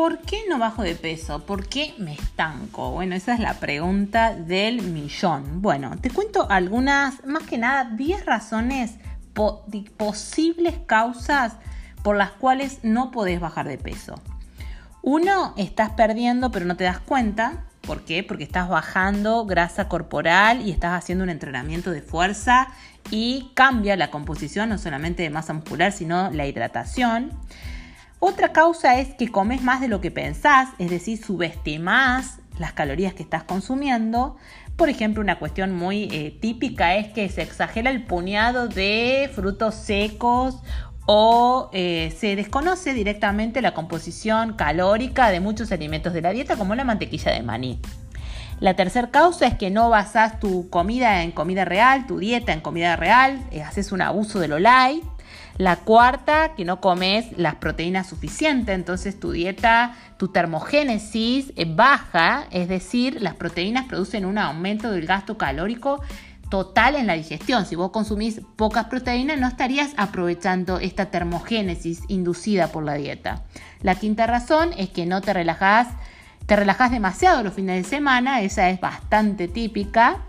¿por qué no bajo de peso? ¿Por qué me estanco? Bueno, esa es la pregunta del millón. Bueno, te cuento algunas, más que nada, 10 razones, posibles causas por las cuales no podés bajar de peso. Uno, estás perdiendo pero no te das cuenta. ¿Por qué? Porque estás bajando grasa corporal y estás haciendo un entrenamiento de fuerza y cambia la composición no solamente de masa muscular, sino la hidratación. Otra causa es que comes más de lo que pensás, es decir, subestimas las calorías que estás consumiendo. Por ejemplo, una cuestión muy eh, típica es que se exagera el puñado de frutos secos o eh, se desconoce directamente la composición calórica de muchos alimentos de la dieta como la mantequilla de maní. La tercera causa es que no basás tu comida en comida real, tu dieta en comida real, eh, haces un abuso de lo light. La cuarta, que no comes las proteínas suficientes, entonces tu dieta, tu termogénesis baja, es decir, las proteínas producen un aumento del gasto calórico total en la digestión. Si vos consumís pocas proteínas, no estarías aprovechando esta termogénesis inducida por la dieta. La quinta razón es que no te relajás, te relajás demasiado los fines de semana, esa es bastante típica.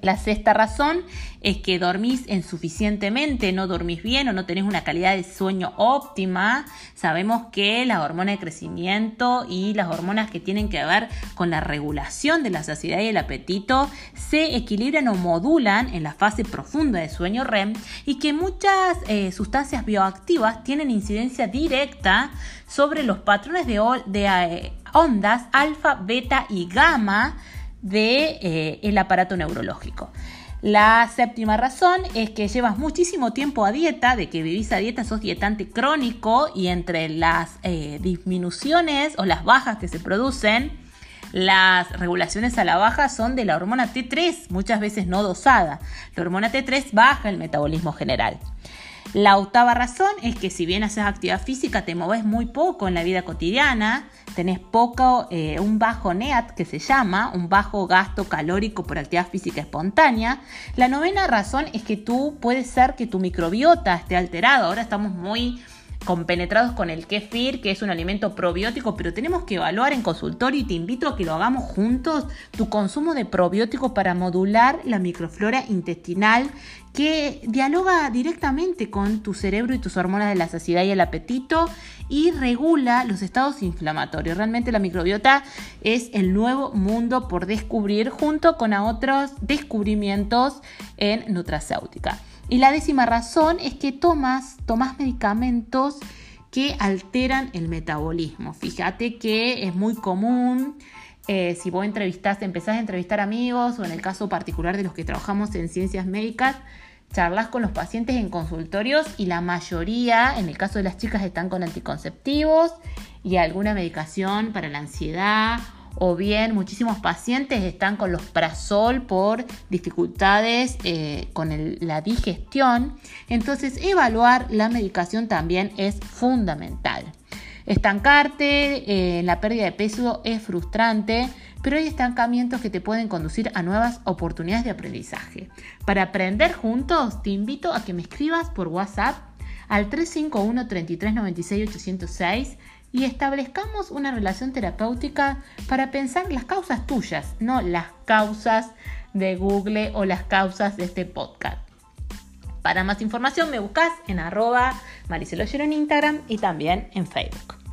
La sexta razón es que dormís insuficientemente, no dormís bien o no tenés una calidad de sueño óptima. Sabemos que la hormona de crecimiento y las hormonas que tienen que ver con la regulación de la saciedad y el apetito se equilibran o modulan en la fase profunda de sueño REM y que muchas eh, sustancias bioactivas tienen incidencia directa sobre los patrones de, eh, ondas alfa, beta y gamma del de, eh, aparato neurológico. La séptima razón es que llevas muchísimo tiempo a dieta, de que vivís a dieta, sos dietante crónico y entre las eh, disminuciones o las bajas que se producen, las regulaciones a la baja son de la hormona T3, muchas veces no dosada. La hormona T3 baja el metabolismo general. La octava razón es que si bien haces actividad física, te moves muy poco en la vida cotidiana, tenés poco, eh, un bajo NEAT que se llama, un bajo gasto calórico por actividad física espontánea. La novena razón es que tú puede ser que tu microbiota esté alterado. Ahora estamos muy compenetrados con el kefir, que es un alimento probiótico, pero tenemos que evaluar en consultorio y te invito a que lo hagamos juntos, tu consumo de probióticos para modular la microflora intestinal que dialoga directamente con tu cerebro y tus hormonas de la saciedad y el apetito y regula los estados inflamatorios. Realmente la microbiota es el nuevo mundo por descubrir junto con otros descubrimientos en nutracéutica. Y la décima razón es que tomas, tomas medicamentos que alteran el metabolismo. Fíjate que es muy común eh, si vos entrevistás, empezás a entrevistar amigos o en el caso particular de los que trabajamos en ciencias médicas, charlas con los pacientes en consultorios y la mayoría, en el caso de las chicas, están con anticonceptivos y alguna medicación para la ansiedad o bien muchísimos pacientes están con los prazol por dificultades eh, con la digestión. Entonces, evaluar la medicación también es fundamental. Estancarte eh, la pérdida de peso es frustrante, pero hay estancamientos que te pueden conducir a nuevas oportunidades de aprendizaje. Para aprender juntos, te invito a que me escribas por WhatsApp al 351 3396 806 y establezcamos una relación terapéutica para pensar las causas tuyas, no las causas de Google o las causas de este podcast. Para más información me buscas en arroba Maricelo en Instagram y también en Facebook.